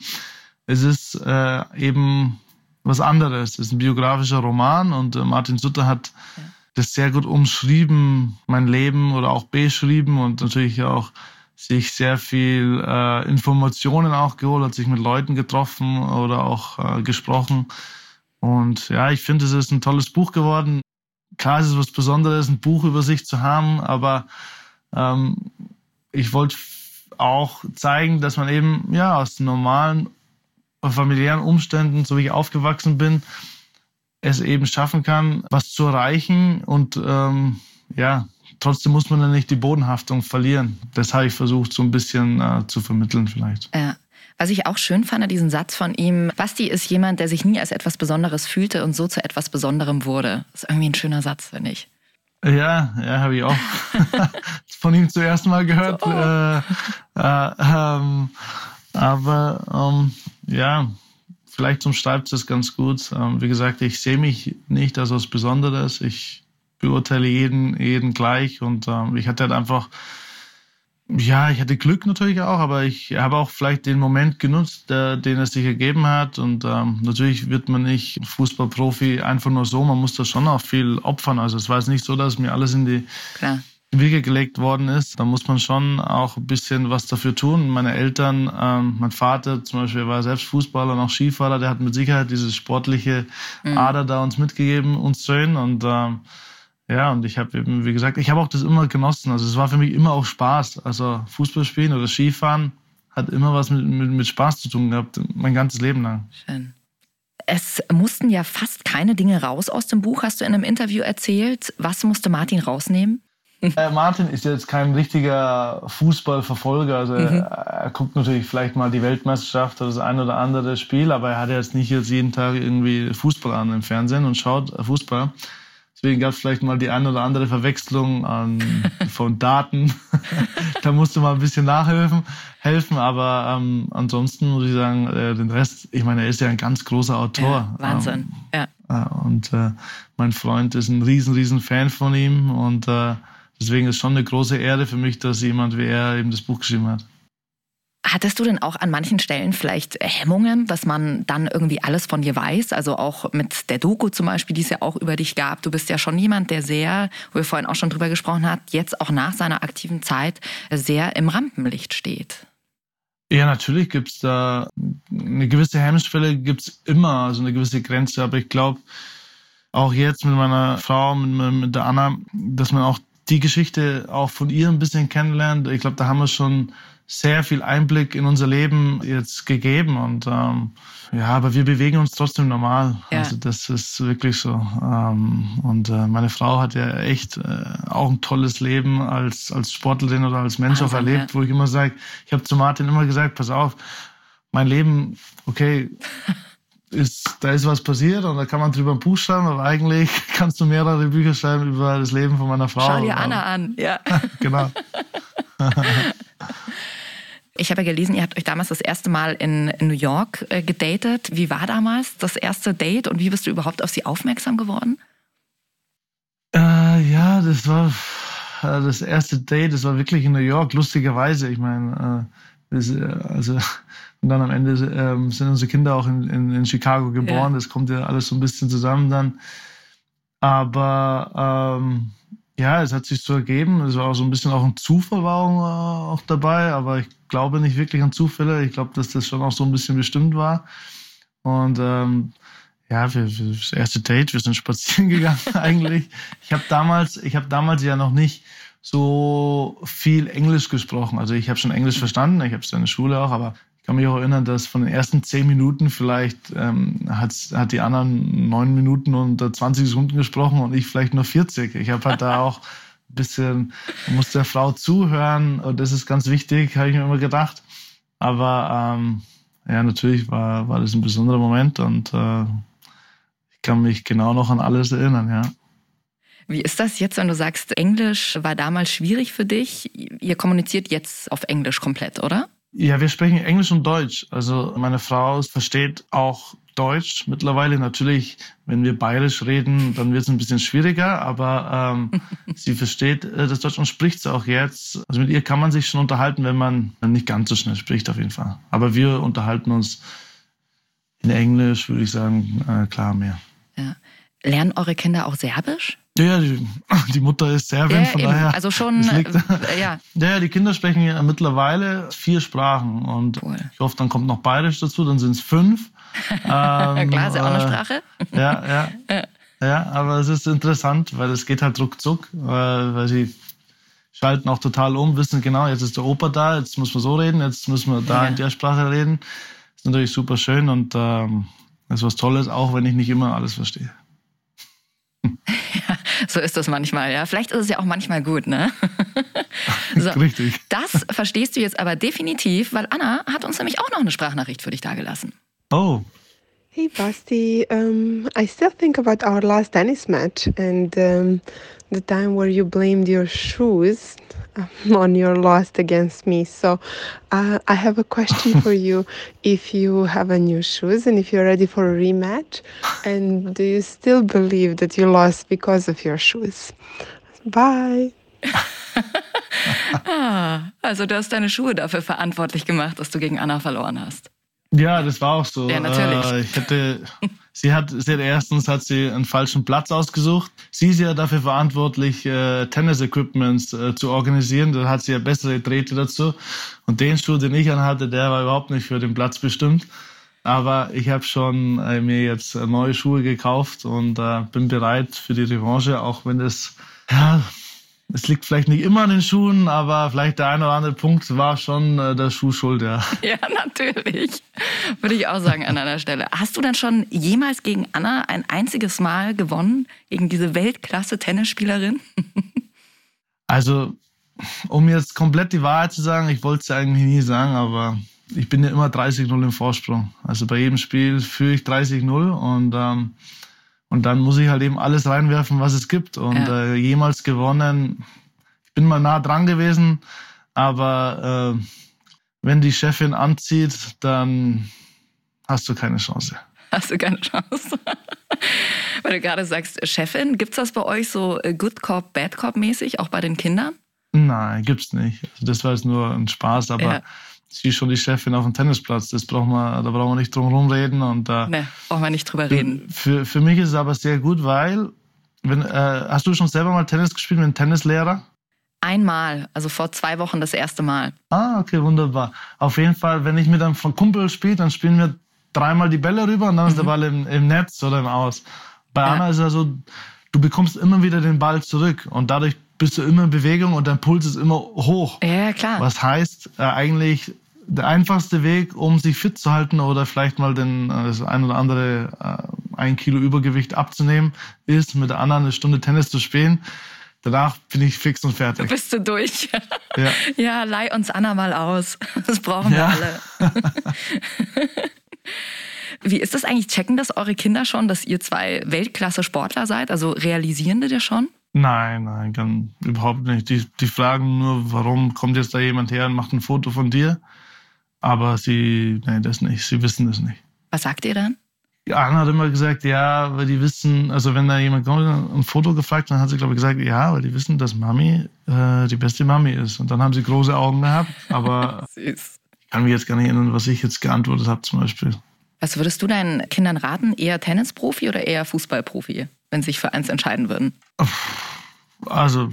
Es ist äh, eben was anderes. Es ist ein biografischer Roman und äh, Martin Sutter hat ja. das sehr gut umschrieben, mein Leben oder auch beschrieben und natürlich auch sich sehr viel äh, Informationen auch geholt, hat sich mit Leuten getroffen oder auch äh, gesprochen. Und ja, ich finde, es ist ein tolles Buch geworden. Klar ist es was Besonderes, ein Buch über sich zu haben, aber ähm, ich wollte auch zeigen, dass man eben ja aus normalen familiären Umständen, so wie ich aufgewachsen bin, es eben schaffen kann, was zu erreichen und ähm, ja, trotzdem muss man dann nicht die Bodenhaftung verlieren. Das habe ich versucht, so ein bisschen äh, zu vermitteln vielleicht. Ja. Was ich auch schön fand, diesen Satz von ihm, Basti ist jemand, der sich nie als etwas Besonderes fühlte und so zu etwas Besonderem wurde. Das ist irgendwie ein schöner Satz, finde ich. Ja, ja, habe ich auch von ihm zuerst mal gehört. So, oh. äh, äh, ähm, aber ähm, ja, vielleicht umschreibt es ganz gut. Ähm, wie gesagt, ich sehe mich nicht als was Besonderes. Ich beurteile jeden, jeden gleich und ähm, ich hatte halt einfach ja, ich hatte Glück natürlich auch, aber ich habe auch vielleicht den Moment genutzt, der, den es sich ergeben hat. Und ähm, natürlich wird man nicht Fußballprofi einfach nur so, man muss da schon auch viel opfern. Also es war jetzt nicht so, dass mir alles in die Klar. Wiege gelegt worden ist. Da muss man schon auch ein bisschen was dafür tun. Meine Eltern, ähm, mein Vater zum Beispiel war selbst Fußballer und auch Skifahrer, der hat mit Sicherheit diese sportliche mhm. Ader da uns mitgegeben, uns Söhnen. Und ähm, ja, und ich habe eben, wie gesagt, ich habe auch das immer genossen. Also es war für mich immer auch Spaß. Also Fußball spielen oder Skifahren hat immer was mit, mit, mit Spaß zu tun gehabt, mein ganzes Leben lang. Schön. Es mussten ja fast keine Dinge raus aus dem Buch, hast du in einem Interview erzählt. Was musste Martin rausnehmen? Äh, Martin ist jetzt kein richtiger Fußballverfolger. Also mhm. er, er, guckt natürlich vielleicht mal die Weltmeisterschaft oder das ein oder andere Spiel, aber er hat jetzt nicht jetzt jeden Tag irgendwie Fußball an im Fernsehen und schaut Fußball. Deswegen gab es vielleicht mal die ein oder andere Verwechslung an, von Daten. da musste man ein bisschen nachhelfen, helfen. Aber ähm, ansonsten muss ich sagen, äh, den Rest, ich meine, er ist ja ein ganz großer Autor. Ja, Wahnsinn, ähm, ja. Und äh, mein Freund ist ein riesen, riesen Fan von ihm und äh, deswegen ist schon eine große Ehre für mich, dass jemand wie er eben das Buch geschrieben hat. Hattest du denn auch an manchen Stellen vielleicht Hemmungen, dass man dann irgendwie alles von dir weiß? Also auch mit der Doku zum Beispiel, die es ja auch über dich gab. Du bist ja schon jemand, der sehr, wo wir vorhin auch schon drüber gesprochen haben, jetzt auch nach seiner aktiven Zeit sehr im Rampenlicht steht. Ja, natürlich gibt es da eine gewisse Hemmschwelle, es immer, also eine gewisse Grenze. Aber ich glaube, auch jetzt mit meiner Frau, mit, mit der Anna, dass man auch die Geschichte auch von ihr ein bisschen kennenlernt. Ich glaube, da haben wir schon sehr viel Einblick in unser Leben jetzt gegeben und ähm, ja, aber wir bewegen uns trotzdem normal. Ja. Also das ist wirklich so. Ähm, und äh, meine Frau hat ja echt äh, auch ein tolles Leben als als Sportlerin oder als Mensch auch erlebt, ja. wo ich immer sage, ich habe zu Martin immer gesagt, pass auf, mein Leben, okay, ist, da ist was passiert und da kann man drüber ein Buch schreiben, aber eigentlich kannst du mehrere Bücher schreiben über das Leben von meiner Frau. Schau dir Anna an, ja. genau. Ich habe ja gelesen, ihr habt euch damals das erste Mal in, New York äh, gedatet. Wie war damals das erste Date und wie bist du überhaupt auf sie aufmerksam geworden? Äh, ja, das war äh, das erste Date, das war wirklich in New York, lustigerweise. Ich meine, äh, äh also und dann am Ende ähm, sind unsere Kinder auch in, in, in Chicago geboren. Ja. Das kommt ja alles so ein bisschen zusammen dann. Aber ähm, ja, es hat sich so ergeben. Es war auch so ein bisschen auch ein Zufall war auch, auch dabei, aber ich glaube nicht wirklich an Zufälle. Ich glaube, dass das schon auch so ein bisschen bestimmt war. Und ähm, ja, wir, wir, das erste Date, wir sind spazieren gegangen eigentlich. Ich habe damals, ich habe damals ja noch nicht so viel Englisch gesprochen. Also ich habe schon Englisch verstanden, ich habe es in der Schule auch, aber kann mich auch erinnern, dass von den ersten zehn Minuten vielleicht ähm, hat, hat die anderen neun Minuten und 20 Sekunden gesprochen und ich vielleicht nur 40. Ich habe halt da auch ein bisschen, muss der Frau zuhören und das ist ganz wichtig, habe ich mir immer gedacht. Aber ähm, ja, natürlich war, war das ein besonderer Moment und äh, ich kann mich genau noch an alles erinnern, ja. Wie ist das jetzt, wenn du sagst, Englisch war damals schwierig für dich? Ihr kommuniziert jetzt auf Englisch komplett, oder? Ja, wir sprechen Englisch und Deutsch. Also meine Frau versteht auch Deutsch mittlerweile. Natürlich, wenn wir bayerisch reden, dann wird es ein bisschen schwieriger, aber ähm, sie versteht äh, das Deutsch und spricht es auch jetzt. Also mit ihr kann man sich schon unterhalten, wenn man nicht ganz so schnell spricht, auf jeden Fall. Aber wir unterhalten uns in Englisch, würde ich sagen, äh, klar mehr. Ja. Lernen eure Kinder auch Serbisch? Ja, die, die Mutter ist Serbin, ja, von eben. daher. Also schon, liegt, äh, ja. Ja, die Kinder sprechen ja mittlerweile vier Sprachen und cool. ich hoffe, dann kommt noch Bayerisch dazu, dann sind es fünf. ähm, Klar, ist ja auch eine Sprache. Ja, ja. ja. Ja, aber es ist interessant, weil es geht halt ruckzuck, weil, weil sie schalten auch total um, wissen genau, jetzt ist der Opa da, jetzt muss man so reden, jetzt müssen wir da ja. in der Sprache reden. Das ist natürlich super schön und ähm, ist was Tolles, auch wenn ich nicht immer alles verstehe. So ist das manchmal, ja. Vielleicht ist es ja auch manchmal gut, ne? so, Richtig. Das verstehst du jetzt aber definitiv, weil Anna hat uns nämlich auch noch eine Sprachnachricht für dich dagelassen. Oh. Hey Basti, um, I still think about our last tennis match and um, the time where you blamed your shoes on your loss against me. So uh, I have a question for you. If you have a new shoes and if you're ready for a rematch, and do you still believe that you lost because of your shoes? Bye. ah, also du hast deine Schuhe dafür verantwortlich gemacht, dass du gegen Anna verloren hast. Ja, das war auch so. Ja, natürlich. Äh, ich hätte, sie hat, sie hat erstens hat sie einen falschen Platz ausgesucht. Sie ist ja dafür verantwortlich, äh, Tennis-Equipments äh, zu organisieren. Da hat sie ja bessere Drähte dazu. Und den Schuh, den ich anhatte, der war überhaupt nicht für den Platz bestimmt. Aber ich habe schon äh, mir jetzt neue Schuhe gekauft und äh, bin bereit für die Revanche, auch wenn es ja, es liegt vielleicht nicht immer an den Schuhen, aber vielleicht der eine oder andere Punkt war schon äh, der Schuh schuld, ja. Ja, natürlich. Würde ich auch sagen an einer Stelle. Hast du denn schon jemals gegen Anna ein einziges Mal gewonnen, gegen diese Weltklasse-Tennisspielerin? also, um jetzt komplett die Wahrheit zu sagen, ich wollte es eigentlich nie sagen, aber ich bin ja immer 30-0 im Vorsprung. Also bei jedem Spiel führe ich 30-0 und ähm, und dann muss ich halt eben alles reinwerfen, was es gibt. Und ja. äh, jemals gewonnen, ich bin mal nah dran gewesen, aber äh, wenn die Chefin anzieht, dann hast du keine Chance. Hast du keine Chance. Weil du gerade sagst, Chefin, gibt es das bei euch so äh, Good Cop, Bad Cop mäßig, auch bei den Kindern? Nein, gibt's nicht. Also das war jetzt nur ein Spaß, aber Ja. Sie ist schon die Chefin auf dem Tennisplatz. Das brauchen wir, da brauchen wir nicht drum rumreden. Und äh, Ne, brauchen wir nicht drüber reden. für, für mich ist es aber sehr gut, weil, wenn, äh, hast du schon selber mal Tennis gespielt mit einem Tennislehrer? Einmal, also vor zwei Wochen das erste Mal. Ah, okay, wunderbar. Auf jeden Fall, wenn ich mit einem Kumpel spiele, dann spielen wir dreimal die Bälle rüber und dann ist der Ball im, im Netz oder im Aus. Bei Anna ist es so, du bekommst immer wieder den Ball zurück und dadurch bist du immer in Bewegung und dein Puls ist immer hoch. Ja, klar. Was heißt äh, eigentlich, der einfachste Weg, um sich fit zu halten oder vielleicht mal den, äh, das ein oder andere äh, ein Kilo Übergewicht abzunehmen, ist mit der Anna eine Stunde Tennis zu spielen. Danach bin ich fix und fertig. Bist du durch? Ja. Ja, leih uns Anna mal aus. Das brauchen wir Ja. alle. Wie ist das eigentlich? Checken das eure Kinder schon, dass ihr zwei Weltklasse-Sportler seid? Also realisieren die das schon? Nein, nein, kann, überhaupt nicht. Die, die fragen nur, warum kommt jetzt da jemand her und macht ein Foto von dir? Aber sie, nee, das nicht. Sie wissen das nicht. Was sagt ihr dann? Anna hat immer gesagt, ja, weil die wissen, also wenn da jemand kommt, ein Foto gefragt, dann hat sie, glaube ich, gesagt, ja, weil die wissen, dass Mami äh, die beste Mami ist. Und dann haben sie große Augen gehabt. Aber Süß. ich kann mich jetzt gar nicht erinnern, was ich jetzt geantwortet habe zum Beispiel. Was würdest du deinen Kindern raten? Eher Tennisprofi oder eher Fußballprofi, wenn sie sich für eins entscheiden würden? Also,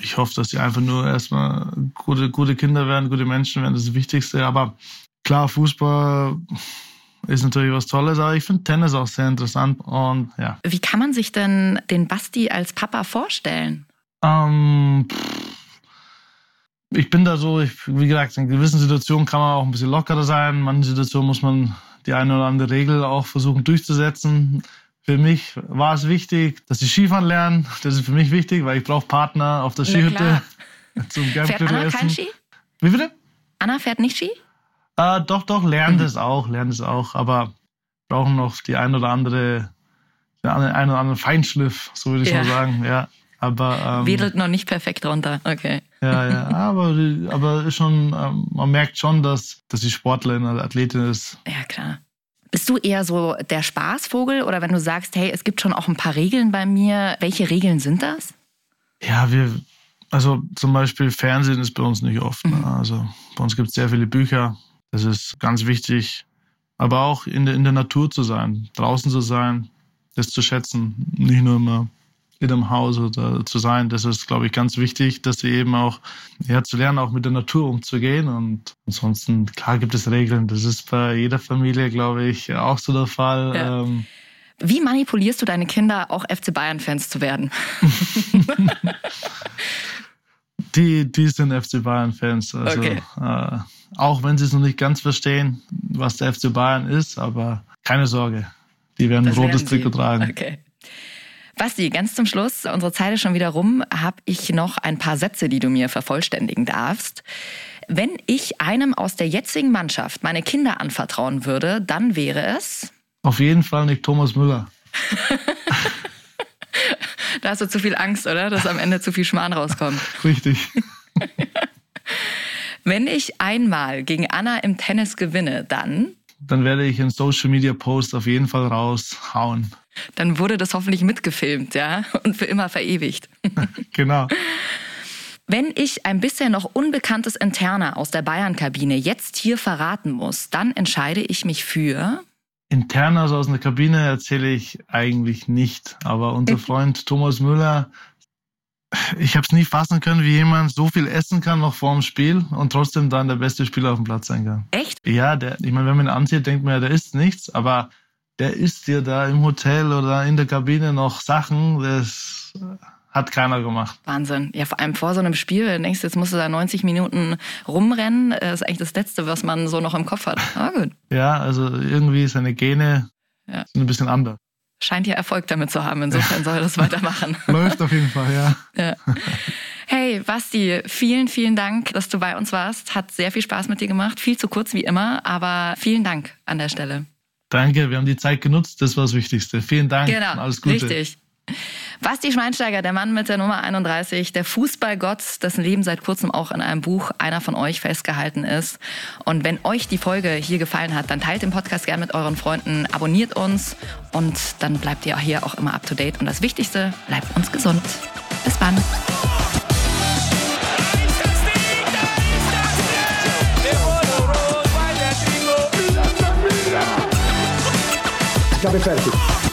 ich hoffe, dass sie einfach nur erstmal gute, gute Kinder werden, gute Menschen werden, das ist das Wichtigste. Aber klar, Fußball ist natürlich was Tolles, aber ich finde Tennis auch sehr interessant. Und ja. Wie kann man sich denn den Basti als Papa vorstellen? Ähm, ich bin da so, ich, wie gesagt, in gewissen Situationen kann man auch ein bisschen lockerer sein. In manchen Situationen muss man die eine oder andere Regel auch versuchen durchzusetzen. Für mich war es wichtig, dass sie Skifahren lernen. Das ist für mich wichtig, weil ich brauche Partner auf der Skihütte zum Fährt Anna kein essen. Ski? Wie bitte? Anna fährt nicht Ski? Äh, doch, doch, lernt es auch, lernt es auch, aber brauchen noch die ein oder andere, den einen oder anderen Feinschliff, so würde ich Ja. mal sagen, ja. Aber, ähm, Wedelt noch nicht perfekt runter. Okay. ja, ja, aber, aber ist schon, ähm, man merkt schon, dass, dass die Sportlerin Athletin ist. Ja, klar. Bist du eher so der Spaßvogel oder wenn du sagst, hey, es gibt schon auch ein paar Regeln bei mir, welche Regeln sind das? Ja, wir, also zum Beispiel Fernsehen ist bei uns nicht oft. Mhm. Ne? Also bei uns gibt es sehr viele Bücher. Das ist ganz wichtig. Aber auch in der, in der Natur zu sein, draußen zu sein, das zu schätzen. Nicht nur immer in einem Haus oder zu sein. Das ist, glaube ich, ganz wichtig, dass sie eben auch, ja, zu lernen, auch mit der Natur umzugehen. Und ansonsten, klar gibt es Regeln. Das ist bei jeder Familie, glaube ich, auch so der Fall. Ja. Ähm, Wie manipulierst du deine Kinder, auch FC Bayern-Fans zu werden? Die, die sind FC Bayern-Fans. Also, Okay. äh, auch wenn sie es noch nicht ganz verstehen, was der FC Bayern ist, aber keine Sorge. Die werden ein Das rotes werden sie. Trikot tragen. Okay. Basti, ganz zum Schluss, unsere Zeit ist schon wieder rum, habe ich noch ein paar Sätze, die du mir vervollständigen darfst. Wenn ich einem aus der jetzigen Mannschaft meine Kinder anvertrauen würde, dann wäre es. Auf jeden Fall nicht Thomas Müller. Da hast du zu viel Angst, oder? Dass am Ende zu viel Schmarrn rauskommt. Richtig. Wenn ich einmal gegen Anna im Tennis gewinne, dann, Dann werde ich einen Social Media Post auf jeden Fall raushauen. Dann wurde das hoffentlich mitgefilmt, ja? Und für immer verewigt. Genau. Wenn ich ein bisher noch unbekanntes Interna aus der Bayern-Kabine jetzt hier verraten muss, dann entscheide ich mich für. Internas aus einer Kabine erzähle ich eigentlich nicht. Aber unser Freund Thomas Müller, ich habe es nie fassen können, wie jemand so viel essen kann noch vor dem Spiel und trotzdem dann der beste Spieler auf dem Platz sein kann. Echt? Ja, der, ich meine, wenn man ihn ansieht, denkt man ja, der isst nichts, aber der isst dir da im Hotel oder in der Kabine noch Sachen, das hat keiner gemacht. Wahnsinn. Ja, vor allem vor so einem Spiel, wenn du denkst, jetzt musst du da 90 Minuten rumrennen. Das ist eigentlich das Letzte, was man so noch im Kopf hat. Aber gut. Ja, also irgendwie seine Gene Ja. sind ein bisschen anders. Scheint ja Erfolg damit zu haben. Insofern soll er das weitermachen. Läuft auf jeden Fall, ja. Ja. Hey, Basti, vielen, vielen Dank, dass du bei uns warst. Hat sehr viel Spaß mit dir gemacht. Viel zu kurz wie immer, aber vielen Dank an der Stelle. Danke, wir haben die Zeit genutzt, das war das Wichtigste. Vielen Dank Genau, und alles Gute. richtig. Basti Schweinsteiger, der Mann mit der Nummer 31, der Fußballgott, dessen Leben seit kurzem auch in einem Buch einer von euch festgehalten ist. Und wenn euch die Folge hier gefallen hat, dann teilt den Podcast gerne mit euren Freunden, abonniert uns und dann bleibt ihr hier auch immer up to date. Und das Wichtigste, bleibt uns gesund. Bis dann. Ciao, fertig.